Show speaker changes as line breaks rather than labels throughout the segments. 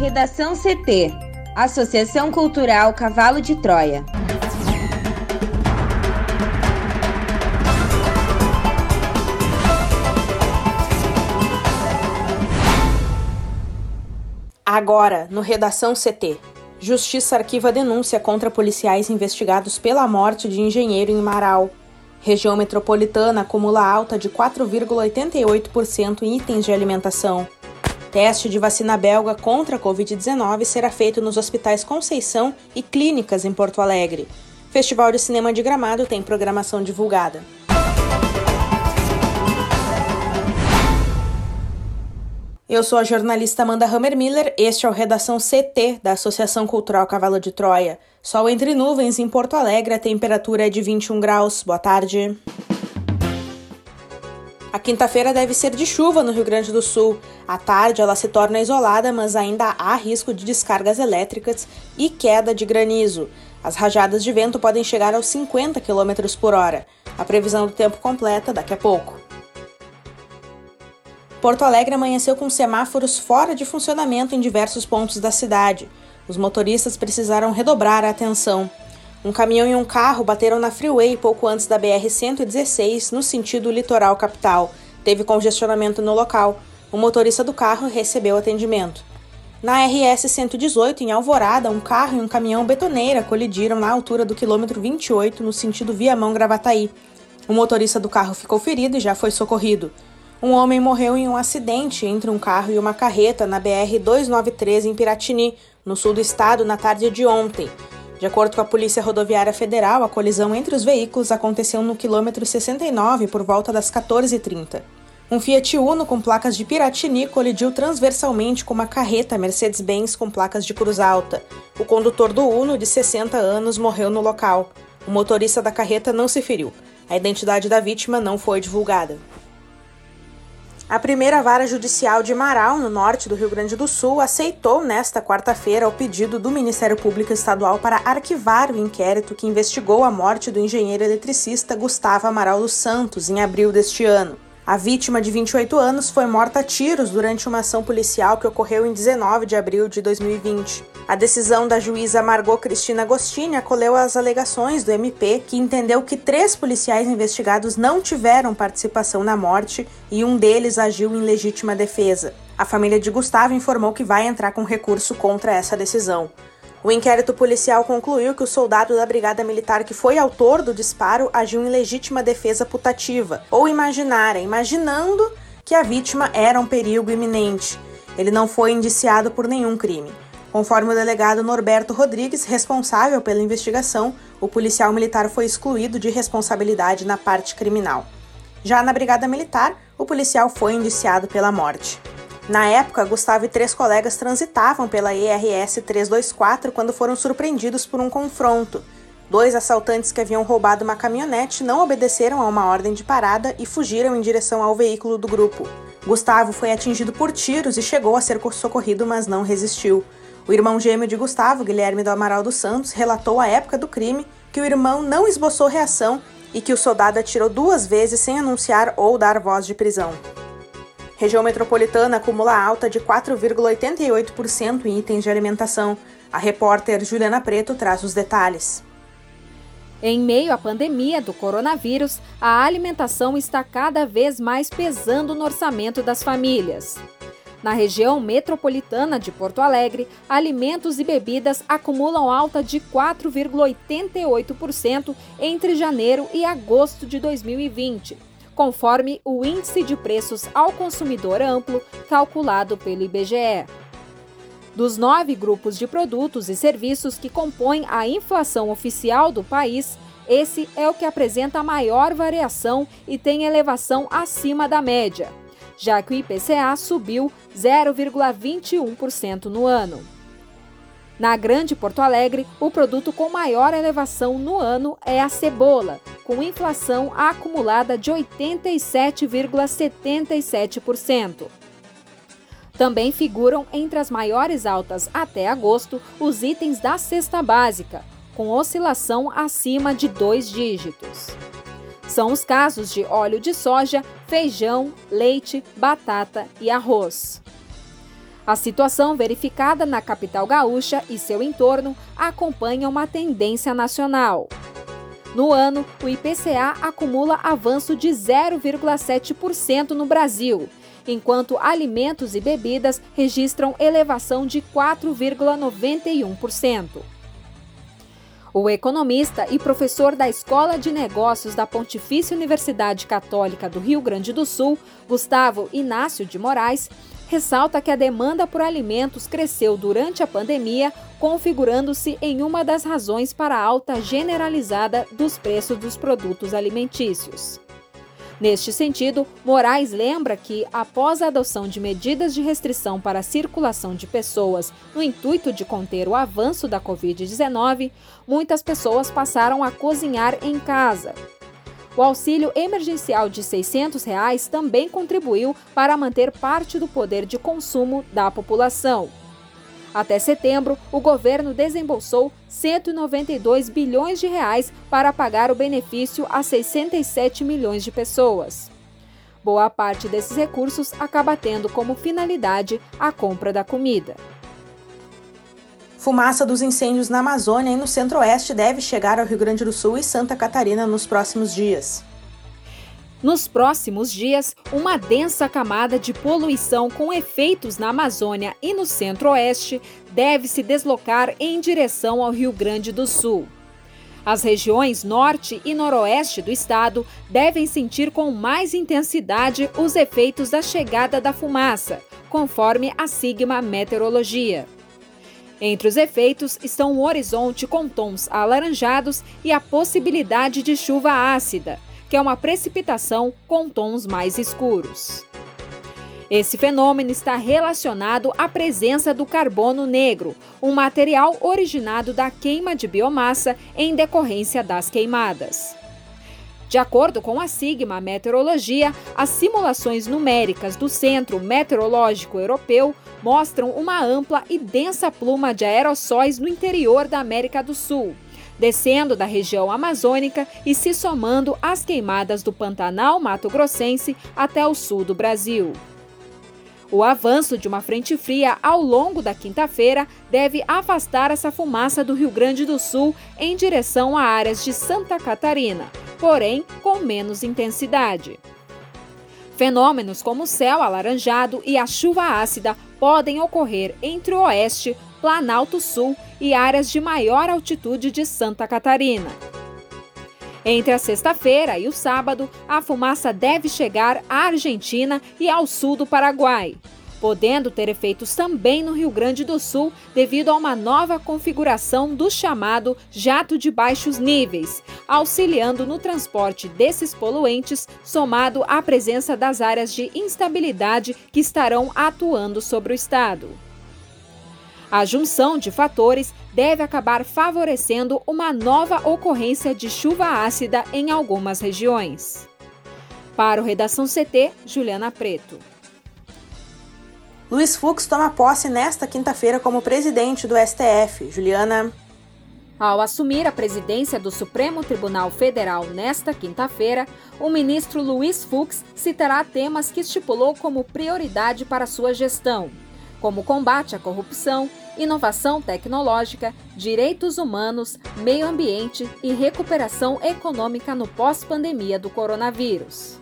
Redação CT Associação Cultural Cavalo de Troia.
Agora, no Redação CT. Justiça arquiva denúncia contra policiais investigados pela morte de engenheiro em Marau. Região metropolitana acumula alta de 4,88% em itens de alimentação. Teste de vacina belga contra a Covid-19 será feito nos hospitais Conceição e clínicas em Porto Alegre. Festival de Cinema de Gramado tem programação divulgada. Eu sou a jornalista Amanda Hammermiller, este é o Redação CT da Associação Cultural Cavalo de Troia. Sol entre nuvens em Porto Alegre, a temperatura é de 21 graus. Boa tarde. A quinta-feira deve ser de chuva no Rio Grande do Sul. À tarde, ela se torna isolada, mas ainda há risco de descargas elétricas e queda de granizo. As rajadas de vento podem chegar aos 50 km por hora. A previsão do tempo completa daqui a pouco. Porto Alegre amanheceu com semáforos fora de funcionamento em diversos pontos da cidade. Os motoristas precisaram redobrar a atenção. Um caminhão e um carro bateram na freeway pouco antes da BR-116, no sentido litoral capital. Teve congestionamento no local. O motorista do carro recebeu atendimento. Na RS-118, em Alvorada, um carro e um caminhão betoneira colidiram na altura do quilômetro 28, no sentido Viamão-Gravataí. O motorista do carro ficou ferido e já foi socorrido. Um homem morreu em um acidente entre um carro e uma carreta na BR-293 em Piratini, no sul do estado, na tarde de ontem. De acordo com a Polícia Rodoviária Federal, a colisão entre os veículos aconteceu no quilômetro 69 por volta das 14h30. Um Fiat Uno com placas de Piratini colidiu transversalmente com uma carreta Mercedes-Benz com placas de cruz alta. O condutor do Uno, de 60 anos, morreu no local. O motorista da carreta não se feriu. A identidade da vítima não foi divulgada. A primeira vara judicial de Marau, no norte do Rio Grande do Sul, aceitou nesta quarta-feira o pedido do Ministério Público Estadual para arquivar o inquérito que investigou a morte do engenheiro eletricista Gustavo Amaral dos Santos em abril deste ano. A vítima, de 28 anos, foi morta a tiros durante uma ação policial que ocorreu em 19 de abril de 2020. A decisão da juíza Margot Cristina Agostini acolheu as alegações do MP, que entendeu que três policiais investigados não tiveram participação na morte e um deles agiu em legítima defesa. A família de Gustavo informou que vai entrar com recurso contra essa decisão. O inquérito policial concluiu que o soldado da Brigada Militar que foi autor do disparo agiu em legítima defesa putativa, ou imaginária, imaginando que a vítima era um perigo iminente. Ele não foi indiciado por nenhum crime. Conforme o delegado Norberto Rodrigues, responsável pela investigação, o policial militar foi excluído de responsabilidade na parte criminal. Já na Brigada Militar, o policial foi indiciado pela morte. Na época, Gustavo e três colegas transitavam pela ERS 324 quando foram surpreendidos por um confronto. Dois assaltantes que haviam roubado uma caminhonete não obedeceram a uma ordem de parada e fugiram em direção ao veículo do grupo. Gustavo foi atingido por tiros e chegou a ser socorrido, mas não resistiu. O irmão gêmeo de Gustavo, Guilherme do Amaral dos Santos, relatou à época do crime que o irmão não esboçou reação e que o soldado atirou duas vezes sem anunciar ou dar voz de prisão. Região metropolitana acumula alta de 4,88% em itens de alimentação. A repórter Juliana Preto traz os detalhes.
Em meio à pandemia do coronavírus, a alimentação está cada vez mais pesando no orçamento das famílias. Na região metropolitana de Porto Alegre, alimentos e bebidas acumulam alta de 4,88% entre janeiro e agosto de 2020 conforme o Índice de Preços ao Consumidor Amplo, calculado pelo IBGE. Dos nove grupos de produtos e serviços que compõem a inflação oficial do país, esse é o que apresenta maior variação e tem elevação acima da média, já que o IPCA subiu 0,21% no ano. Na Grande Porto Alegre, o produto com maior elevação no ano é a cebola, com inflação acumulada de 87,77%. Também figuram entre as maiores altas até agosto os itens da cesta básica, com oscilação acima de dois dígitos. São os casos de óleo de soja, feijão, leite, batata e arroz. A situação verificada na capital gaúcha e seu entorno acompanha uma tendência nacional. No ano, o IPCA acumula avanço de 0,7% no Brasil, enquanto alimentos e bebidas registram elevação de 4,91%. O economista e professor da Escola de Negócios da Pontifícia Universidade Católica do Rio Grande do Sul, Gustavo Inácio de Moraes, ressalta que a demanda por alimentos cresceu durante a pandemia, configurando-se em uma das razões para a alta generalizada dos preços dos produtos alimentícios. Neste sentido, Moraes lembra que, após a adoção de medidas de restrição para a circulação de pessoas no intuito de conter o avanço da Covid-19, muitas pessoas passaram a cozinhar em casa. O auxílio emergencial de 600 reais também contribuiu para manter parte do poder de consumo da população. Até setembro, o governo desembolsou 192 bilhões de reais para pagar o benefício a 67 milhões de pessoas. Boa parte desses recursos acaba tendo como finalidade a compra da comida.
Fumaça dos incêndios na Amazônia e no Centro-Oeste deve chegar ao Rio Grande do Sul e Santa Catarina nos próximos dias.
Nos próximos dias, uma densa camada de poluição com efeitos na Amazônia e no Centro-Oeste deve se deslocar em direção ao Rio Grande do Sul. As regiões norte e noroeste do estado devem sentir com mais intensidade os efeitos da chegada da fumaça, conforme a Sigma Meteorologia. Entre os efeitos estão o horizonte com tons alaranjados e a possibilidade de chuva ácida que é uma precipitação com tons mais escuros. Esse fenômeno está relacionado à presença do carbono negro, um material originado da queima de biomassa em decorrência das queimadas. De acordo com a Sigma Meteorologia, as simulações numéricas do Centro Meteorológico Europeu mostram uma ampla e densa pluma de aerossóis no interior da América do Sul, descendo da região amazônica e se somando às queimadas do Pantanal Mato Grossense até o sul do Brasil. O avanço de uma frente fria ao longo da quinta-feira deve afastar essa fumaça do Rio Grande do Sul em direção a áreas de Santa Catarina, porém com menos intensidade. Fenômenos como o céu alaranjado e a chuva ácida podem ocorrer entre o oeste, Planalto Sul e áreas de maior altitude de Santa Catarina. Entre a sexta-feira e o sábado, a fumaça deve chegar à Argentina e ao sul do Paraguai, podendo ter efeitos também no Rio Grande do Sul devido a uma nova configuração do chamado jato de baixos níveis, auxiliando no transporte desses poluentes, somado à presença das áreas de instabilidade que estarão atuando sobre o estado. A junção de fatores deve acabar favorecendo uma nova ocorrência de chuva ácida em algumas regiões. Para o Redação CT, Juliana Preto.
Luiz Fux toma posse nesta quinta-feira como presidente do STF. Juliana.
Ao assumir a presidência do Supremo Tribunal Federal nesta quinta-feira, o ministro Luiz Fux citará temas que estipulou como prioridade para sua gestão, como combate à corrupção, inovação tecnológica, direitos humanos, meio ambiente e recuperação econômica no pós-pandemia do coronavírus.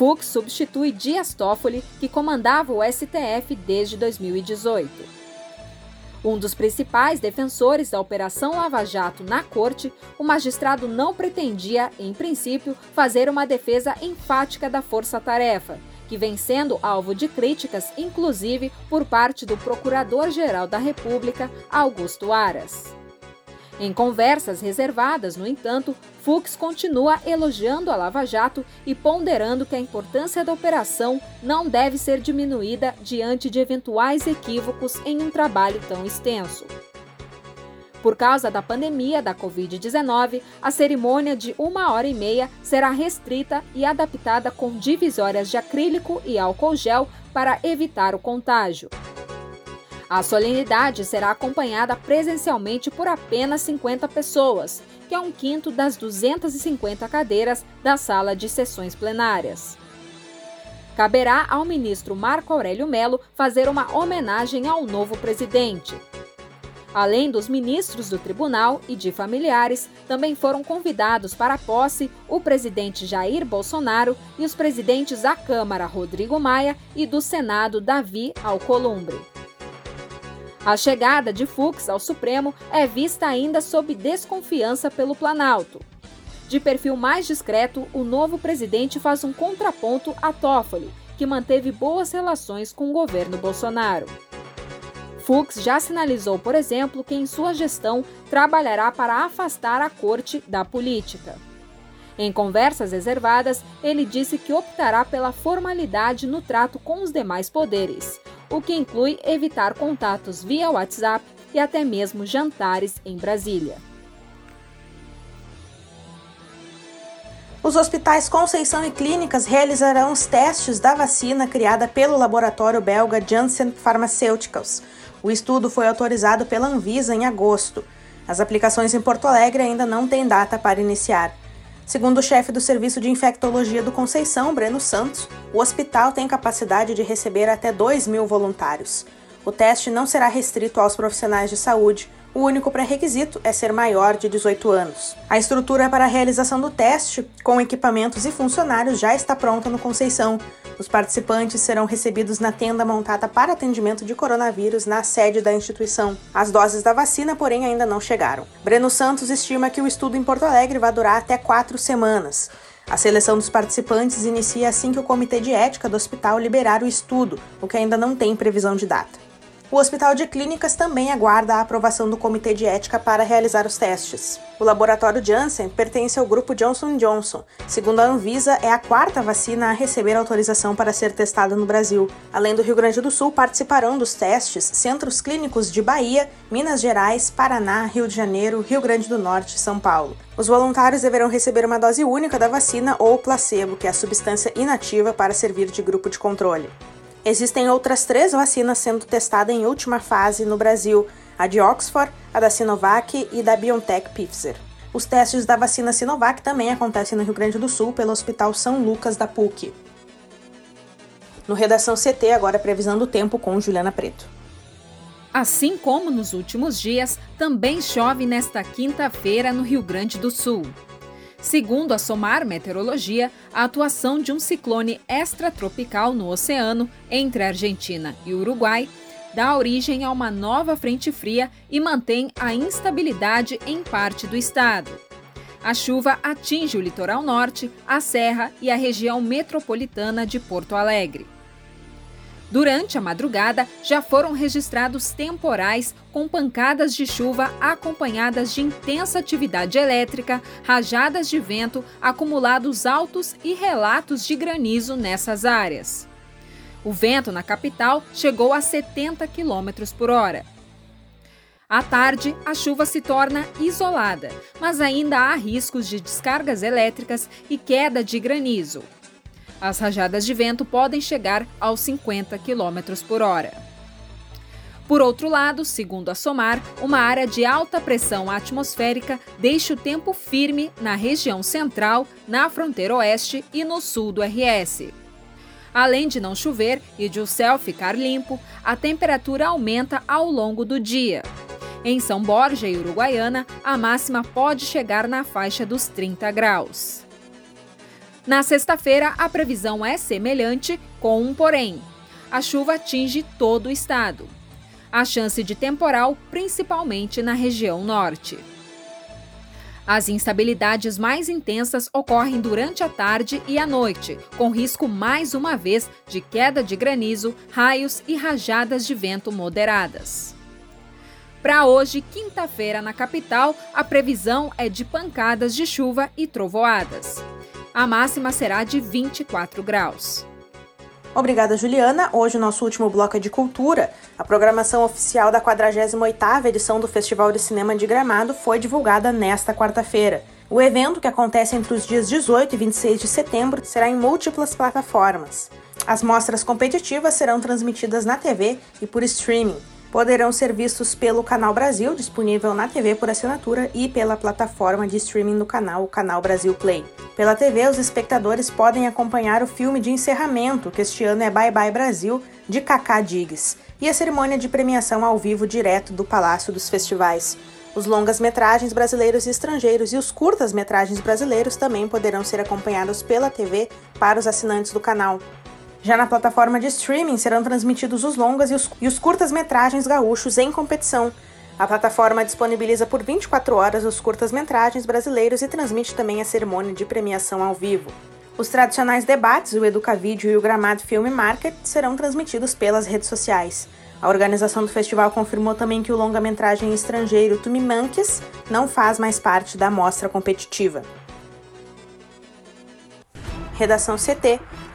Fux substitui Dias Toffoli, que comandava o STF desde 2018. Um dos principais defensores da Operação Lava Jato na corte, o magistrado não pretendia, em princípio, fazer uma defesa enfática da força-tarefa, que vem sendo alvo de críticas, inclusive por parte do Procurador-Geral da República, Augusto Aras. Em conversas reservadas, no entanto, Fux continua elogiando a Lava Jato e ponderando que a importância da operação não deve ser diminuída diante de eventuais equívocos em um trabalho tão extenso. Por causa da pandemia da Covid-19, a cerimônia de uma hora e meia será restrita e adaptada com divisórias de acrílico e álcool gel para evitar o contágio. A solenidade será acompanhada presencialmente por apenas 50 pessoas, que é um quinto das 250 cadeiras da sala de sessões plenárias. caberá ao ministro Marco Aurélio Melo fazer uma homenagem ao novo presidente. Além dos ministros do tribunal e de familiares, também foram convidados para a posse o presidente Jair Bolsonaro e os presidentes da Câmara Rodrigo Maia e do Senado Davi Alcolumbre. A chegada de Fux ao Supremo é vista ainda sob desconfiança pelo Planalto. De perfil mais discreto, o novo presidente faz um contraponto a Toffoli, que manteve boas relações com o governo Bolsonaro. Fux já sinalizou, por exemplo, que em sua gestão trabalhará para afastar a corte da política. Em conversas reservadas, ele disse que optará pela formalidade no trato com os demais poderes, o que inclui evitar contatos via WhatsApp e até mesmo jantares em Brasília.
Os hospitais Conceição e Clínicas realizarão os testes da vacina criada pelo laboratório belga Janssen Pharmaceuticals. O estudo foi autorizado pela Anvisa em agosto. As aplicações em Porto Alegre ainda não têm data para iniciar. Segundo o chefe do Serviço de Infectologia do Conceição, Breno Santos, o hospital tem capacidade de receber até 2 mil voluntários. O teste não será restrito aos profissionais de saúde, o único pré-requisito é ser maior de 18 anos. A estrutura para a realização do teste, com equipamentos e funcionários, já está pronta no Conceição. Os participantes serão recebidos na tenda montada para atendimento de coronavírus na sede da instituição. As doses da vacina, porém, ainda não chegaram. Breno Santos estima que o estudo em Porto Alegre vai durar até quatro semanas. A seleção dos participantes inicia assim que o Comitê de Ética do hospital liberar o estudo, o que ainda não tem previsão de data. O Hospital de Clínicas também aguarda a aprovação do Comitê de Ética para realizar os testes. O laboratório Janssen pertence ao grupo Johnson Johnson. Segundo a Anvisa, é a quarta vacina a receber autorização para ser testada no Brasil. Além do Rio Grande do Sul, participarão dos testes centros clínicos de Bahia, Minas Gerais, Paraná, Rio de Janeiro, Rio Grande do Norte e São Paulo. Os voluntários deverão receber uma dose única da vacina ou placebo, que é a substância inativa para servir de grupo de controle. Existem outras três vacinas sendo testadas em última fase no Brasil: a de Oxford, a da Sinovac e da BioNTech Pfizer. Os testes da vacina Sinovac também acontecem no Rio Grande do Sul pelo Hospital São Lucas da PUC. No Redação CT, agora previsão do tempo com Juliana Preto.
Assim como nos últimos dias, também chove nesta quinta-feira no Rio Grande do Sul. Segundo a SOMAR Meteorologia, a atuação de um ciclone extratropical no oceano entre a Argentina e o Uruguai dá origem a uma nova frente fria e mantém a instabilidade em parte do estado. A chuva atinge o litoral norte, a serra e a região metropolitana de Porto Alegre. Durante a madrugada, já foram registrados temporais com pancadas de chuva acompanhadas de intensa atividade elétrica, rajadas de vento, acumulados altos e relatos de granizo nessas áreas. O vento na capital chegou a 70 km por hora. À tarde, a chuva se torna isolada, mas ainda há riscos de descargas elétricas e queda de granizo. As rajadas de vento podem chegar aos 50 km por hora. Por outro lado, segundo a SOMAR, uma área de alta pressão atmosférica deixa o tempo firme na região central, na fronteira oeste e no sul do RS. Além de não chover e de o céu ficar limpo, a temperatura aumenta ao longo do dia. Em São Borja e Uruguaiana, a máxima pode chegar na faixa dos 30 graus. Na sexta-feira, a previsão é semelhante, com um porém. A chuva atinge todo o estado. A chance de temporal, principalmente na região norte. As instabilidades mais intensas ocorrem durante a tarde e a noite, com risco mais uma vez de queda de granizo, raios e rajadas de vento moderadas. Para hoje, quinta-feira, na capital, a previsão é de pancadas de chuva e trovoadas. A máxima será de 24 graus.
Obrigada, Juliana. Hoje o nosso último bloco é de cultura. A programação oficial da 48ª edição do Festival de Cinema de Gramado foi divulgada nesta quarta-feira. O evento, que acontece entre os dias 18 e 26 de setembro, será em múltiplas plataformas. As mostras competitivas serão transmitidas na TV e por streaming. Poderão ser vistos pelo Canal Brasil, disponível na TV por assinatura, e pela plataforma de streaming do canal, o Canal Brasil Play. Pela TV, os espectadores podem acompanhar o filme de encerramento, que este ano é Bye Bye Brasil, de Kaká Diggs, e a cerimônia de premiação ao vivo direto do Palácio dos Festivais. Os longas-metragens brasileiros e estrangeiros e os curtas-metragens brasileiros também poderão ser acompanhados pela TV para os assinantes do canal. Já na plataforma de streaming serão transmitidos os longas e os, os curtas-metragens gaúchos em competição. A plataforma disponibiliza por 24 horas os curtas-metragens brasileiros e transmite também a cerimônia de premiação ao vivo. Os tradicionais debates, o Educavídeo e o Gramado Film Market, serão transmitidos pelas redes sociais. A organização do festival confirmou também que o longa-metragem estrangeiro Tumimanques não faz mais parte da mostra competitiva. Redação CT,